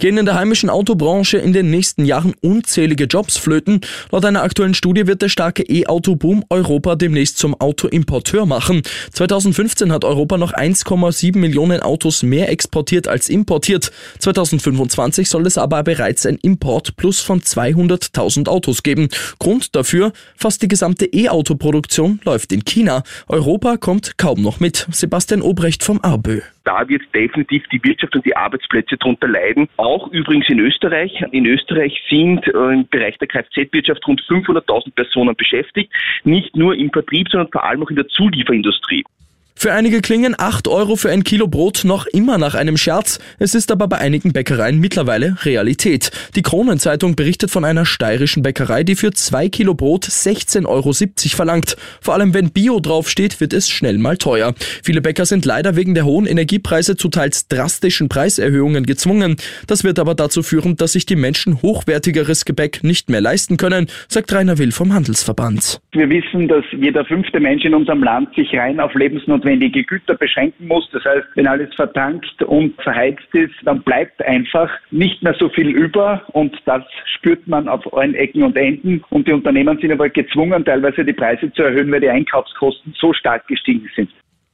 gehen in der heimischen Autobranche in den nächsten Jahren unzählige Jobs flöten. Laut einer aktuellen Studie wird der starke E-Auto-Boom Europa demnächst zum Autoimporteur machen. 2015 hat Europa noch 1,7 Millionen Autos mehr exportiert als importiert. 2025 soll es aber bereits ein Import plus von 200.000 Autos geben. Grund dafür, fast die gesamte E-Auto-Produktion läuft in China. Europa kommt kaum noch mit. Sebastian Obrecht vom ARBÖ. Da wird definitiv die Wirtschaft und die Arbeitsplätze darunter leiden. Auch übrigens in Österreich. In Österreich sind äh, im Bereich der Kfz-Wirtschaft rund 500.000 Personen beschäftigt. Nicht nur im Vertrieb, sondern vor allem auch in der Zulieferindustrie. Für einige klingen 8 Euro für ein Kilo Brot noch immer nach einem Scherz. Es ist aber bei einigen Bäckereien mittlerweile Realität. Die Kronenzeitung berichtet von einer steirischen Bäckerei, die für 2 Kilo Brot 16,70 Euro verlangt. Vor allem wenn Bio draufsteht, wird es schnell mal teuer. Viele Bäcker sind leider wegen der hohen Energiepreise zu teils drastischen Preiserhöhungen gezwungen. Das wird aber dazu führen, dass sich die Menschen hochwertigeres Gebäck nicht mehr leisten können, sagt Rainer Will vom Handelsverband. Wir wissen, dass jeder fünfte Mensch in unserem Land sich rein auf Lebensnotwendigkeiten notwendige Güter beschränken muss. Das heißt, wenn alles vertankt und verheizt ist, dann bleibt einfach nicht mehr so viel über und das spürt man auf allen Ecken und Enden. Und die Unternehmen sind aber gezwungen, teilweise die Preise zu erhöhen, weil die Einkaufskosten so stark gestiegen sind.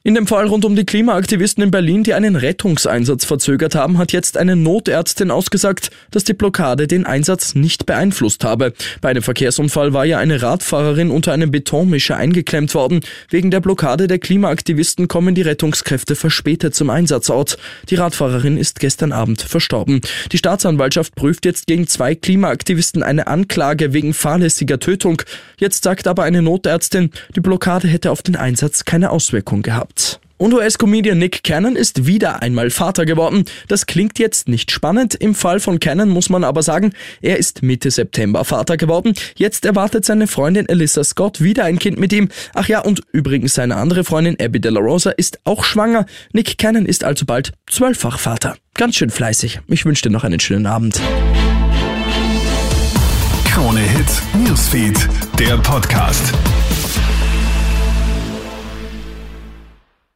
In dem Fall rund um die Klimaaktivisten in Berlin, die einen Rettungseinsatz verzögert haben, hat jetzt eine Notärztin ausgesagt, dass die Blockade den Einsatz nicht beeinflusst habe. Bei einem Verkehrsunfall war ja eine Radfahrerin unter einem Betonmischer eingeklemmt worden. Wegen der Blockade der Klimaaktivisten kommen die Rettungskräfte verspätet zum Einsatzort. Die Radfahrerin ist gestern Abend verstorben. Die Staatsanwaltschaft prüft jetzt gegen zwei Klimaaktivisten eine Anklage wegen fahrlässiger Tötung. Jetzt sagt aber eine Notärztin, die Blockade hätte auf den Einsatz keine Auswirkung gehabt. Und US-Comedian Nick Cannon ist wieder einmal Vater geworden. Das klingt jetzt nicht spannend. Im Fall von Cannon muss man aber sagen, er ist Mitte September Vater geworden. Jetzt erwartet seine Freundin Alyssa Scott wieder ein Kind mit ihm. Ach ja, und übrigens seine andere Freundin Abby De La Rosa ist auch schwanger. Nick Cannon ist also bald zwölffach Vater. Ganz schön fleißig. Ich wünsche dir noch einen schönen Abend. Krone Hits, Newsfeed, der Podcast.